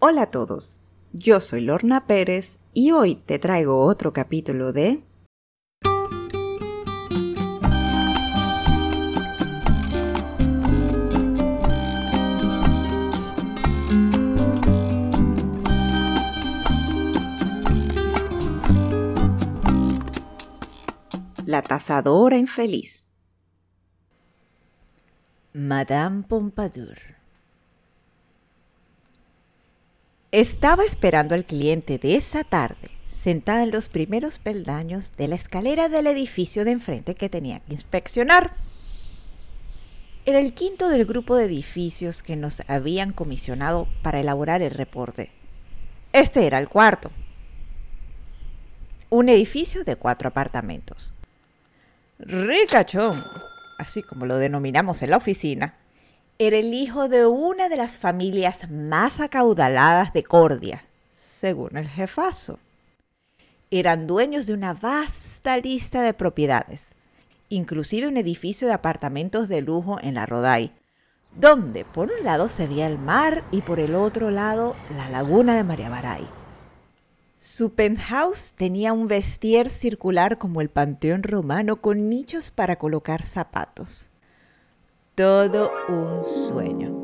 Hola a todos, yo soy Lorna Pérez y hoy te traigo otro capítulo de La tasadora infeliz. Madame Pompadour. Estaba esperando al cliente de esa tarde, sentada en los primeros peldaños de la escalera del edificio de enfrente que tenía que inspeccionar. Era el quinto del grupo de edificios que nos habían comisionado para elaborar el reporte. Este era el cuarto. Un edificio de cuatro apartamentos. Ricachón, así como lo denominamos en la oficina, era el hijo de una de las familias más acaudaladas de Cordia, según el jefazo. Eran dueños de una vasta lista de propiedades, inclusive un edificio de apartamentos de lujo en la Rodai, donde por un lado se veía el mar y por el otro lado la laguna de María Baray. Su penthouse tenía un vestier circular como el panteón romano con nichos para colocar zapatos. Todo un sueño.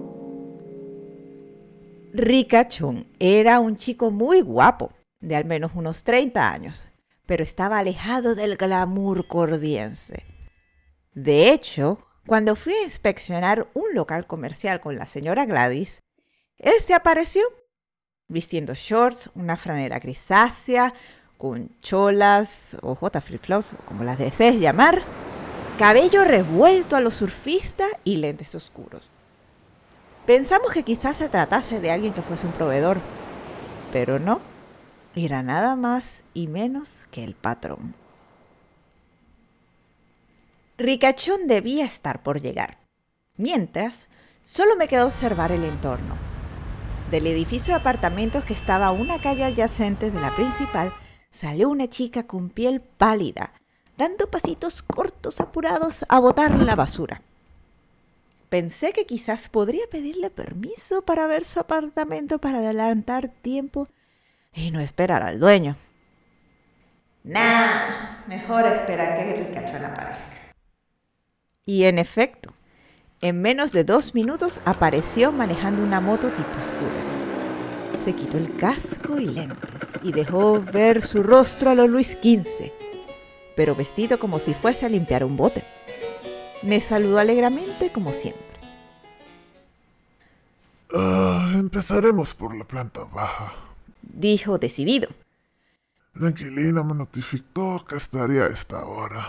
Ricachón era un chico muy guapo, de al menos unos 30 años, pero estaba alejado del glamour cordiense. De hecho, cuando fui a inspeccionar un local comercial con la señora Gladys, él se apareció vistiendo shorts, una franera grisácea, con cholas o j flip-flops, como las desees llamar, cabello revuelto a lo surfista y lentes oscuros. Pensamos que quizás se tratase de alguien que fuese un proveedor, pero no, era nada más y menos que el patrón. Ricachón debía estar por llegar. Mientras, solo me quedó observar el entorno del edificio de apartamentos que estaba a una calle adyacente de la principal, salió una chica con piel pálida, dando pasitos cortos apurados a botar la basura. Pensé que quizás podría pedirle permiso para ver su apartamento para adelantar tiempo y no esperar al dueño. Nah, mejor esperar que el ricachón aparezca. Y en efecto, en menos de dos minutos apareció manejando una moto tipo oscura. Se quitó el casco y lentes y dejó ver su rostro a los Luis XV, pero vestido como si fuese a limpiar un bote. Me saludó alegremente como siempre. Ah, empezaremos por la planta baja, dijo decidido. La inquilina me notificó que estaría a esta hora.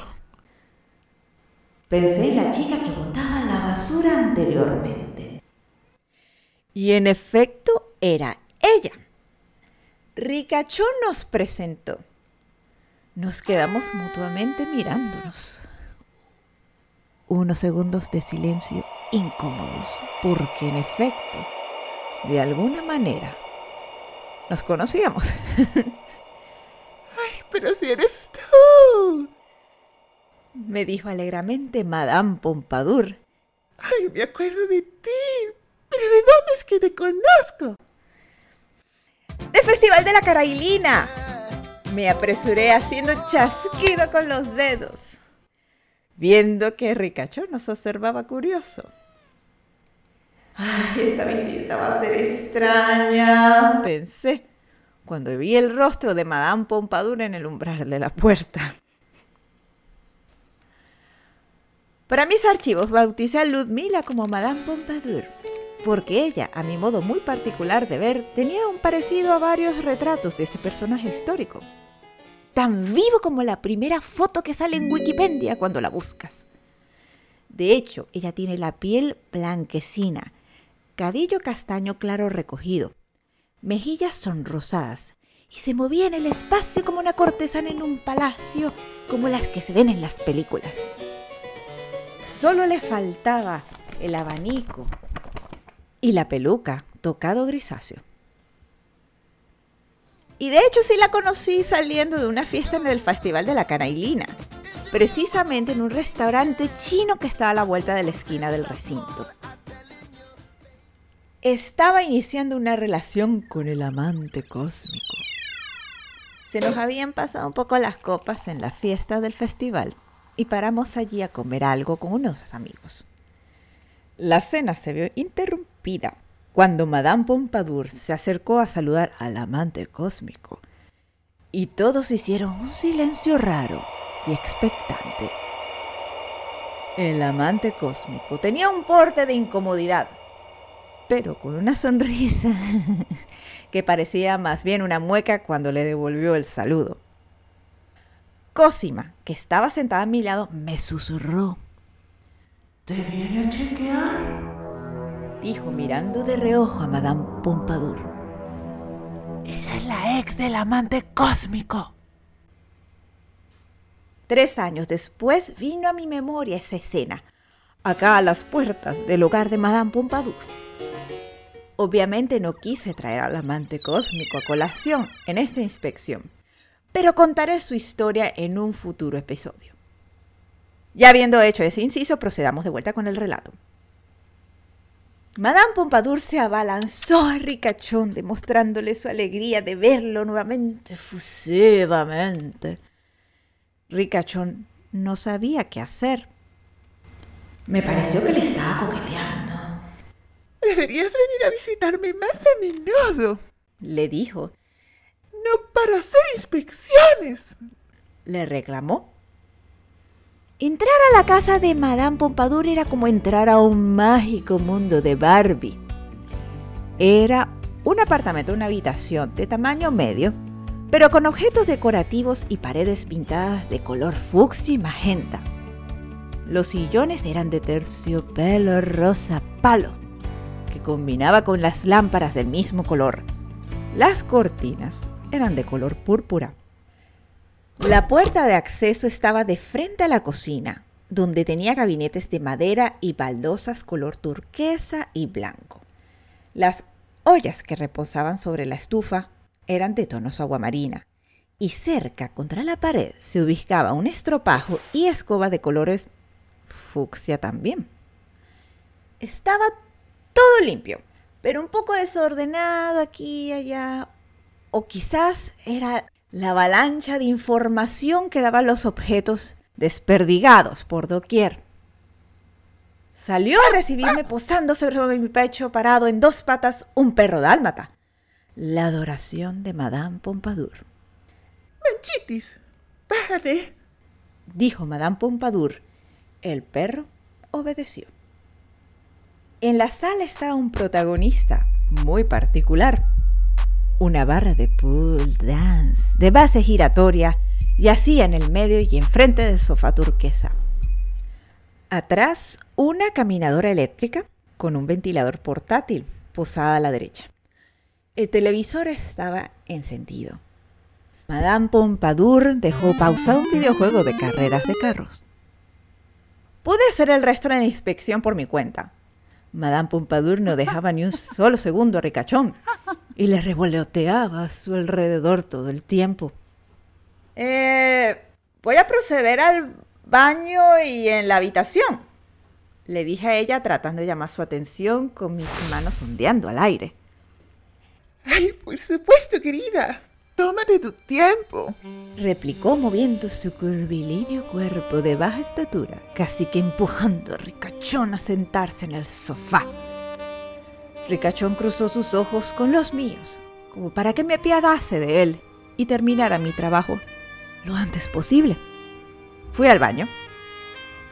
Pensé en la chica que botaba la basura anteriormente. Y en efecto era ella. Ricachón nos presentó. Nos quedamos mutuamente mirándonos. Unos segundos de silencio incómodos, porque en efecto, de alguna manera, nos conocíamos. ¡Ay, pero si eres tú! me dijo alegremente Madame Pompadour. ¡Ay, me acuerdo de ti! ¿Pero de dónde es que te conozco? ¡Del Festival de la Carailina! Me apresuré haciendo chasquido con los dedos, viendo que Ricachón nos observaba curioso. ¡Ay, esta visita va a ser extraña! Pensé, cuando vi el rostro de Madame Pompadour en el umbral de la puerta. Para mis archivos bauticé a Ludmila como Madame Pompadour, porque ella, a mi modo muy particular de ver, tenía un parecido a varios retratos de ese personaje histórico. Tan vivo como la primera foto que sale en Wikipedia cuando la buscas. De hecho, ella tiene la piel blanquecina, cabello castaño claro recogido, mejillas sonrosadas y se movía en el espacio como una cortesana en un palacio, como las que se ven en las películas. Solo le faltaba el abanico y la peluca tocado grisáceo. Y de hecho sí la conocí saliendo de una fiesta en el Festival de la Canailina, precisamente en un restaurante chino que estaba a la vuelta de la esquina del recinto. estaba iniciando una relación con el amante cósmico. Se nos habían pasado un poco las copas en la fiesta del festival y paramos allí a comer algo con unos amigos. La cena se vio interrumpida cuando Madame Pompadour se acercó a saludar al amante cósmico y todos hicieron un silencio raro y expectante. El amante cósmico tenía un porte de incomodidad, pero con una sonrisa que parecía más bien una mueca cuando le devolvió el saludo. Cosima, que estaba sentada a mi lado, me susurró. ¿Te viene a chequear? Dijo mirando de reojo a Madame Pompadour. Ella es la ex del amante cósmico. Tres años después vino a mi memoria esa escena, acá a las puertas del hogar de Madame Pompadour. Obviamente no quise traer al amante cósmico a colación en esta inspección, pero contaré su historia en un futuro episodio. Ya habiendo hecho ese inciso, procedamos de vuelta con el relato. Madame Pompadour se abalanzó a Ricachón, demostrándole su alegría de verlo nuevamente efusivamente. Ricachón no sabía qué hacer. Me pareció que le estaba coqueteando. Deberías venir a visitarme más a menudo, le dijo. No para hacer inspecciones, le reclamó. Entrar a la casa de Madame Pompadour era como entrar a un mágico mundo de Barbie. Era un apartamento, una habitación de tamaño medio, pero con objetos decorativos y paredes pintadas de color fucsia y magenta. Los sillones eran de terciopelo rosa palo, que combinaba con las lámparas del mismo color. Las cortinas eran de color púrpura. La puerta de acceso estaba de frente a la cocina, donde tenía gabinetes de madera y baldosas color turquesa y blanco. Las ollas que reposaban sobre la estufa eran de tonos aguamarina, y cerca contra la pared se ubicaba un estropajo y escoba de colores fucsia también. Estaba todo limpio, pero un poco desordenado aquí y allá, o quizás era la avalancha de información que daban los objetos desperdigados por doquier. Salió a recibirme posando sobre mi pecho, parado en dos patas, un perro dálmata. La adoración de Madame Pompadour. Manchitis, bájate, dijo Madame Pompadour. El perro obedeció. En la sala estaba un protagonista muy particular una barra de pool dance de base giratoria yacía en el medio y enfrente del sofá turquesa. Atrás, una caminadora eléctrica con un ventilador portátil posada a la derecha. El televisor estaba encendido. Madame Pompadour dejó pausado un videojuego de carreras de carros. Pude hacer el resto de la inspección por mi cuenta. Madame Pompadour no dejaba ni un solo segundo a Ricachón y le revoloteaba a su alrededor todo el tiempo. Eh, voy a proceder al baño y en la habitación, le dije a ella tratando de llamar su atención con mis manos ondeando al aire. Ay, por supuesto, querida. Tómate tu tiempo, replicó moviendo su curvilíneo cuerpo de baja estatura, casi que empujando a Ricachón a sentarse en el sofá. Ricachón cruzó sus ojos con los míos, como para que me apiadase de él y terminara mi trabajo lo antes posible. Fui al baño.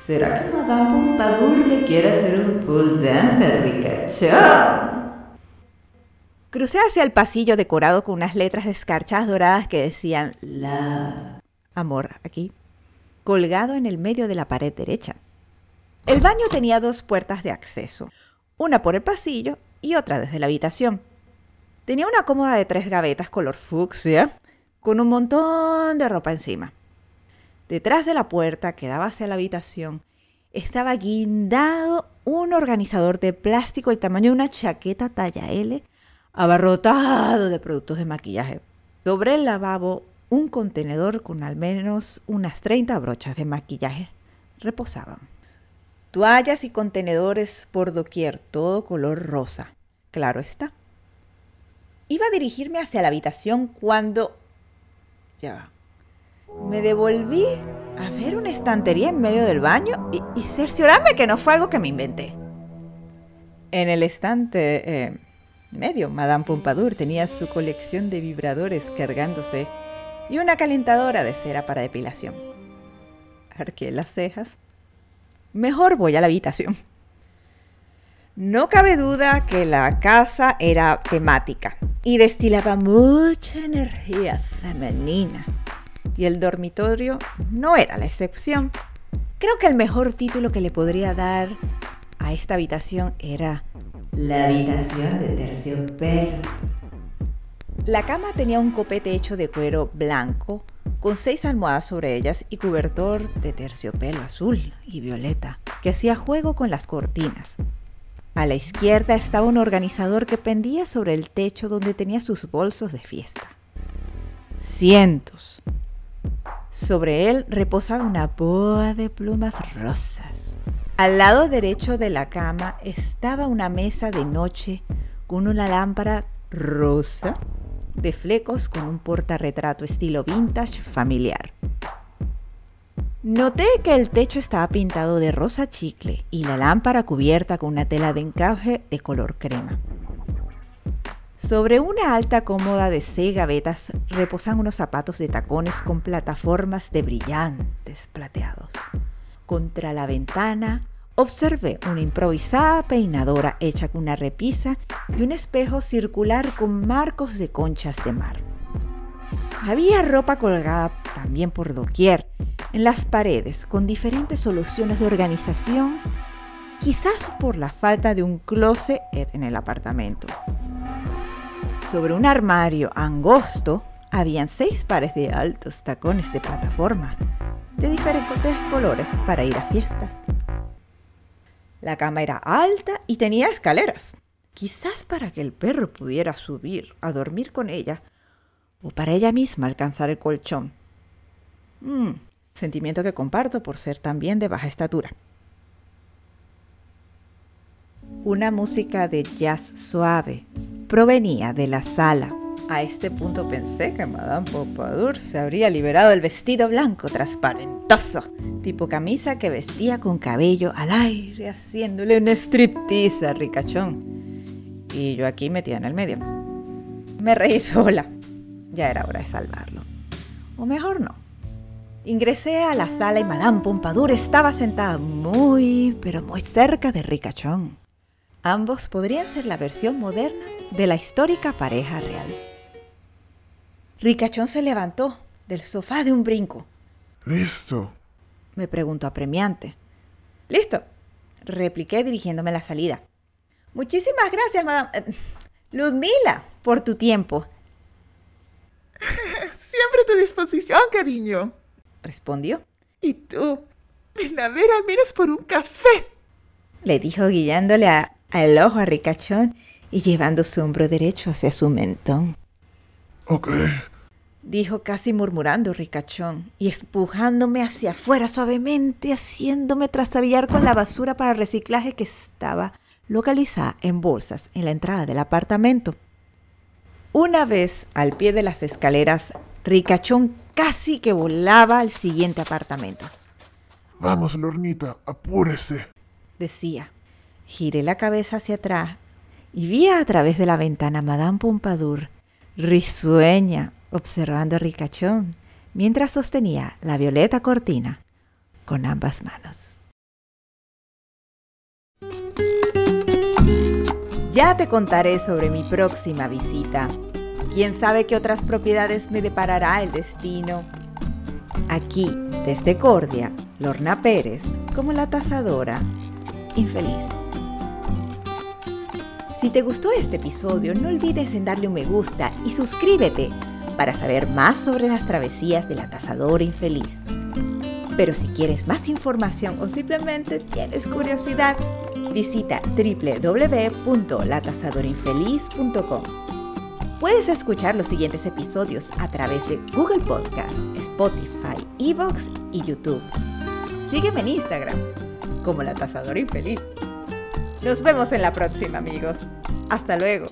¿Será que Madame Pompadour le quiere hacer un pull dance Ricachón? Crucé hacia el pasillo decorado con unas letras escarchadas doradas que decían la amor aquí, colgado en el medio de la pared derecha. El baño tenía dos puertas de acceso, una por el pasillo y otra desde la habitación. Tenía una cómoda de tres gavetas color fucsia, con un montón de ropa encima. Detrás de la puerta que daba hacia la habitación estaba guindado un organizador de plástico del tamaño de una chaqueta talla L abarrotado de productos de maquillaje. Sobre el lavabo, un contenedor con al menos unas 30 brochas de maquillaje reposaban. Toallas y contenedores por doquier, todo color rosa. claro está. Iba a dirigirme hacia la habitación cuando... Ya va. Me devolví a ver una estantería en medio del baño y, cerciorarme que no fue algo que me inventé. En el estante eh, medio, Madame Pompadour tenía su colección de vibradores cargándose y una calentadora de cera para depilación. Arqué las cejas. Mejor voy a la habitación. No cabe duda que la casa era temática y destilaba mucha energía femenina. Y el dormitorio no era la excepción. Creo que el mejor título que le podría dar a esta habitación era La habitación de terciopelo. La cama tenía un copete hecho de cuero blanco, con seis almohadas sobre ellas y cobertor de terciopelo azul y violeta, que hacía juego con las cortinas. A la izquierda estaba un organizador que pendía sobre el techo donde tenía sus bolsos de fiesta. Cientos. Sobre él reposaba una boa de plumas rosas. Al lado derecho de la cama estaba una mesa de noche con una lámpara rosa de flecos con un portarretrato estilo vintage familiar. Noté que el techo estaba pintado de rosa chicle y la lámpara cubierta con una tela de encaje de color crema. Sobre una alta cómoda de seis gavetas reposan unos zapatos de tacones con plataformas de brillantes plateados. Contra la ventana observé una improvisada peinadora hecha con una repisa y un espejo circular con marcos de conchas de mar. Había ropa colgada también por doquier en las paredes con diferentes soluciones de organización, quizás por la falta de un closet en el apartamento. Sobre un armario angosto habían seis pares de altos tacones de plataforma de diferentes colores para ir a fiestas. La cama era alta y tenía escaleras, quizás para que el perro pudiera subir a dormir con ella o para ella misma alcanzar el colchón. Mm, sentimiento que comparto por ser también de baja estatura. Una música de jazz suave provenía de la sala. A este punto pensé que Madame Pompadour se habría liberado del vestido blanco transparentoso, tipo camisa que vestía con cabello al aire, haciéndole un striptease a Ricachón. Y yo aquí metida en el medio. Me reí sola. Ya era hora de salvarlo. O mejor no. Ingresé a la sala y Madame Pompadour estaba sentada muy, pero muy cerca de Ricachón. Ambos podrían ser la versión moderna de la histórica pareja real. Ricachón se levantó del sofá de un brinco. Listo. Me preguntó apremiante. Listo, repliqué dirigiéndome a la salida. Muchísimas gracias, Madame. eh, Ludmila, por tu tiempo, Siempre a tu disposición, cariño. respondió. Y tú, ven a ver al menos por un café. Le dijo guiándole a- al ojo a Ricachón y llevando su hombro derecho hacia su mentón. Ok. Dijo casi murmurando Ricachón y empujándome hacia afuera suavemente, haciéndome trastabillar con la basura para reciclaje que estaba localizada en bolsas en la entrada del apartamento. Una vez al pie de las escaleras, Ricachón casi que volaba al siguiente apartamento. Vamos, Lornita, apúrese. decía. Giré la cabeza hacia atrás y vi a través de la ventana a Madame Pompadour, risueña, observando a Ricachón, mientras sostenía la violeta cortina con ambas manos. Ya te contaré sobre mi próxima visita. ¿Quién sabe qué otras propiedades me deparará el destino? Aquí, desde Cordia, Lorna Pérez, como la tasadora, infeliz. Si te gustó este episodio, no olvides en darle un me gusta y suscríbete para saber más sobre las travesías de la tasadora infeliz. Pero si quieres más información o simplemente tienes curiosidad, visita www.latasadorinfeliz.com. Puedes escuchar los siguientes episodios a través de Google Podcast, Spotify, Evox y YouTube. Sígueme en Instagram como la tasadora infeliz. Nos vemos en la próxima, amigos. Hasta luego.